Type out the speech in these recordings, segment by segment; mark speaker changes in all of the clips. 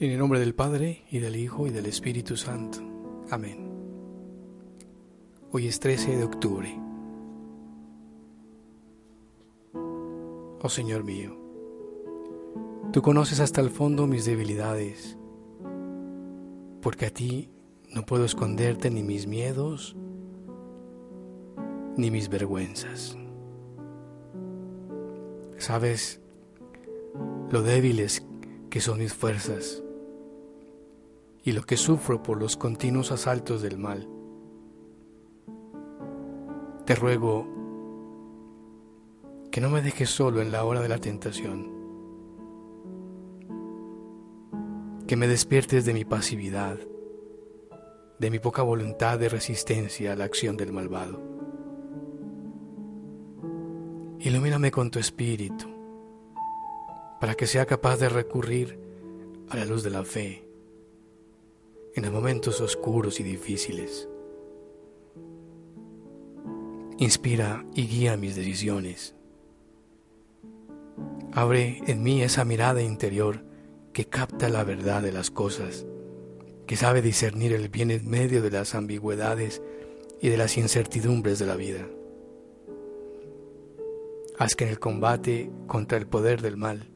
Speaker 1: En el nombre del Padre, y del Hijo, y del Espíritu Santo. Amén. Hoy es 13 de octubre. Oh Señor mío, tú conoces hasta el fondo mis debilidades, porque a ti no puedo esconderte ni mis miedos, ni mis vergüenzas. Sabes lo débiles que son mis fuerzas y lo que sufro por los continuos asaltos del mal. Te ruego que no me dejes solo en la hora de la tentación, que me despiertes de mi pasividad, de mi poca voluntad de resistencia a la acción del malvado. Ilumíname con tu espíritu, para que sea capaz de recurrir a la luz de la fe en los momentos oscuros y difíciles. Inspira y guía mis decisiones. Abre en mí esa mirada interior que capta la verdad de las cosas, que sabe discernir el bien en medio de las ambigüedades y de las incertidumbres de la vida. Haz que en el combate contra el poder del mal,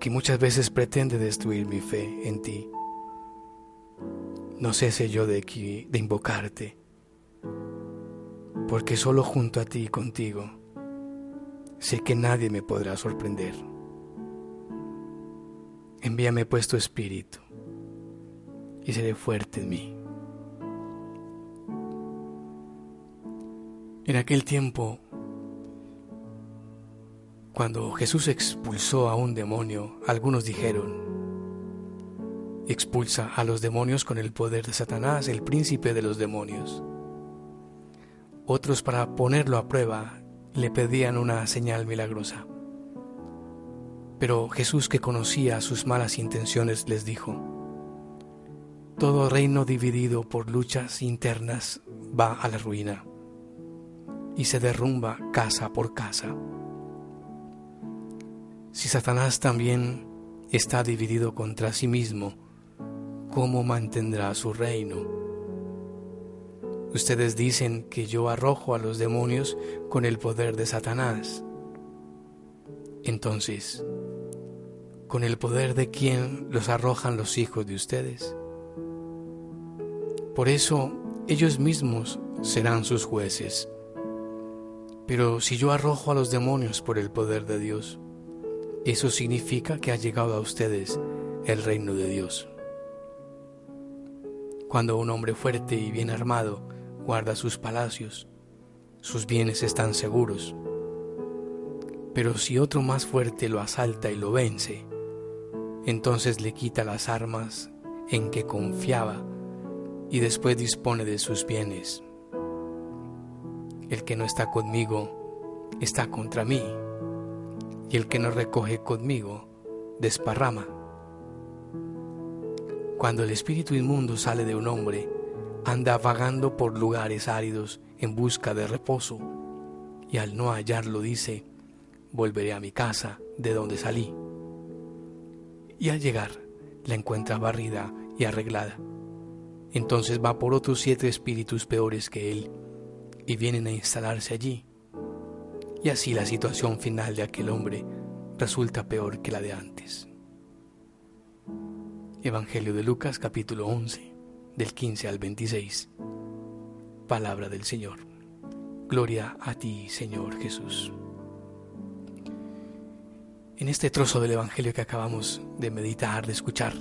Speaker 1: que muchas veces pretende destruir mi fe en ti, no cese yo de, de invocarte, porque solo junto a ti y contigo sé que nadie me podrá sorprender. Envíame pues tu espíritu y seré fuerte en mí. En aquel tiempo, cuando Jesús expulsó a un demonio, algunos dijeron, expulsa a los demonios con el poder de Satanás, el príncipe de los demonios. Otros para ponerlo a prueba le pedían una señal milagrosa. Pero Jesús, que conocía sus malas intenciones, les dijo, Todo reino dividido por luchas internas va a la ruina y se derrumba casa por casa. Si Satanás también está dividido contra sí mismo, ¿cómo mantendrá su reino? Ustedes dicen que yo arrojo a los demonios con el poder de Satanás. Entonces, ¿con el poder de quién los arrojan los hijos de ustedes? Por eso ellos mismos serán sus jueces. Pero si yo arrojo a los demonios por el poder de Dios, eso significa que ha llegado a ustedes el reino de Dios. Cuando un hombre fuerte y bien armado guarda sus palacios, sus bienes están seguros. Pero si otro más fuerte lo asalta y lo vence, entonces le quita las armas en que confiaba y después dispone de sus bienes. El que no está conmigo está contra mí, y el que no recoge conmigo desparrama. Cuando el espíritu inmundo sale de un hombre, anda vagando por lugares áridos en busca de reposo, y al no hallarlo dice, volveré a mi casa de donde salí. Y al llegar, la encuentra barrida y arreglada. Entonces va por otros siete espíritus peores que él, y vienen a instalarse allí. Y así la situación final de aquel hombre resulta peor que la de antes. Evangelio de Lucas capítulo 11 del 15 al 26. Palabra del Señor. Gloria a ti, Señor Jesús. En este trozo del Evangelio que acabamos de meditar, de escuchar,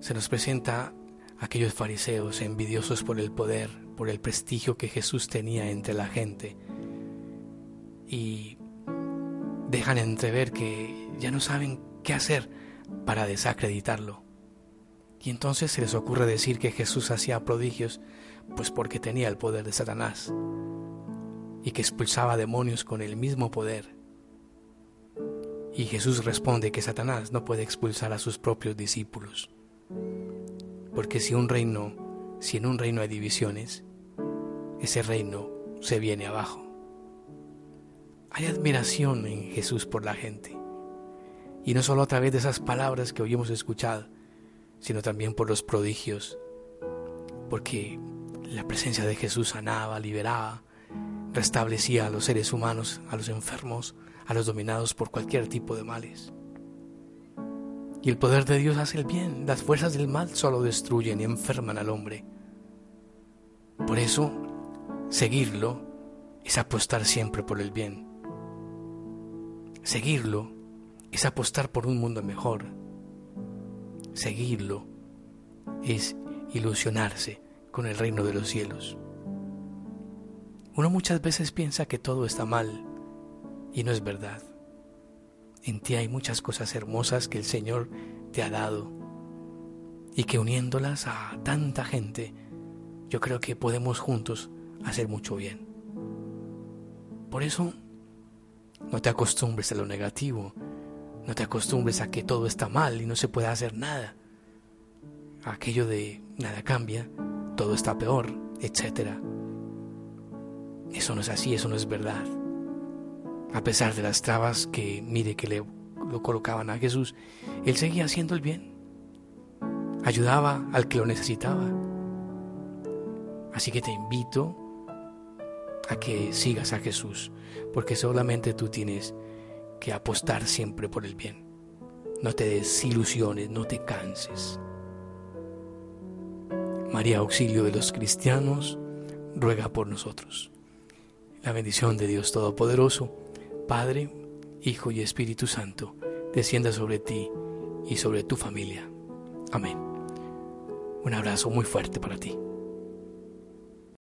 Speaker 1: se nos presenta aquellos fariseos envidiosos por el poder, por el prestigio que Jesús tenía entre la gente y dejan entrever que ya no saben qué hacer para desacreditarlo. Y entonces se les ocurre decir que Jesús hacía prodigios pues porque tenía el poder de Satanás y que expulsaba demonios con el mismo poder. Y Jesús responde que Satanás no puede expulsar a sus propios discípulos. Porque si un reino, si en un reino hay divisiones, ese reino se viene abajo. Hay admiración en Jesús por la gente. Y no solo a través de esas palabras que hoy hemos escuchado, sino también por los prodigios, porque la presencia de Jesús sanaba, liberaba, restablecía a los seres humanos, a los enfermos, a los dominados por cualquier tipo de males. Y el poder de Dios hace el bien, las fuerzas del mal solo destruyen y enferman al hombre. Por eso, seguirlo es apostar siempre por el bien. Seguirlo es apostar por un mundo mejor. Seguirlo es ilusionarse con el reino de los cielos. Uno muchas veces piensa que todo está mal y no es verdad. En ti hay muchas cosas hermosas que el Señor te ha dado y que uniéndolas a tanta gente, yo creo que podemos juntos hacer mucho bien. Por eso, no te acostumbres a lo negativo, no te acostumbres a que todo está mal y no se puede hacer nada. Aquello de nada cambia, todo está peor, etc. Eso no es así, eso no es verdad a pesar de las trabas que mire que le lo colocaban a Jesús, él seguía haciendo el bien. Ayudaba al que lo necesitaba. Así que te invito a que sigas a Jesús, porque solamente tú tienes que apostar siempre por el bien. No te desilusiones, no te canses. María, auxilio de los cristianos, ruega por nosotros. La bendición de Dios Todopoderoso, Padre, Hijo y Espíritu Santo, descienda sobre ti y sobre tu familia. Amén. Un abrazo muy fuerte para ti.